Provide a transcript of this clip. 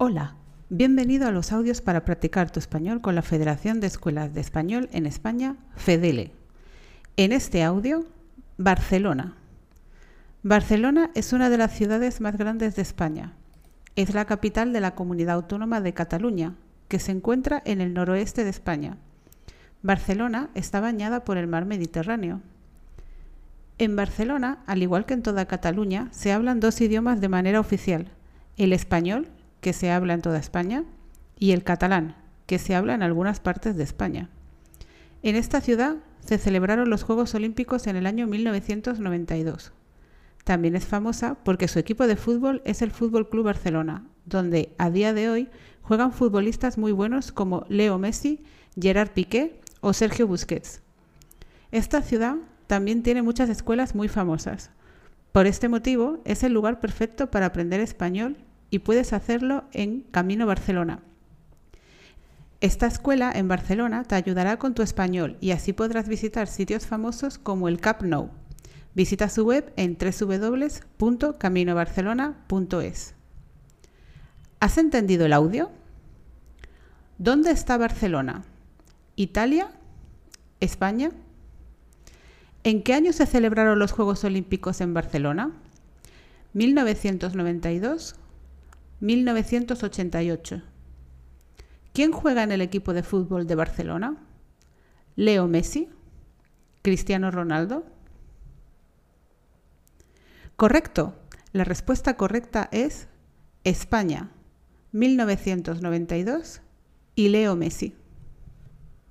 Hola, bienvenido a los audios para practicar tu español con la Federación de Escuelas de Español en España, FEDELE. En este audio, Barcelona. Barcelona es una de las ciudades más grandes de España. Es la capital de la comunidad autónoma de Cataluña, que se encuentra en el noroeste de España. Barcelona está bañada por el mar Mediterráneo. En Barcelona, al igual que en toda Cataluña, se hablan dos idiomas de manera oficial, el español que se habla en toda España, y el catalán, que se habla en algunas partes de España. En esta ciudad se celebraron los Juegos Olímpicos en el año 1992. También es famosa porque su equipo de fútbol es el Fútbol Club Barcelona, donde a día de hoy juegan futbolistas muy buenos como Leo Messi, Gerard Piqué o Sergio Busquets. Esta ciudad también tiene muchas escuelas muy famosas. Por este motivo, es el lugar perfecto para aprender español y puedes hacerlo en Camino Barcelona. Esta escuela en Barcelona te ayudará con tu español y así podrás visitar sitios famosos como el Camp Nou. Visita su web en www.caminobarcelona.es. ¿Has entendido el audio? ¿Dónde está Barcelona? ¿Italia? ¿España? ¿En qué año se celebraron los Juegos Olímpicos en Barcelona? 1992 1988. ¿Quién juega en el equipo de fútbol de Barcelona? Leo Messi, Cristiano Ronaldo. Correcto. La respuesta correcta es España, 1992 y Leo Messi.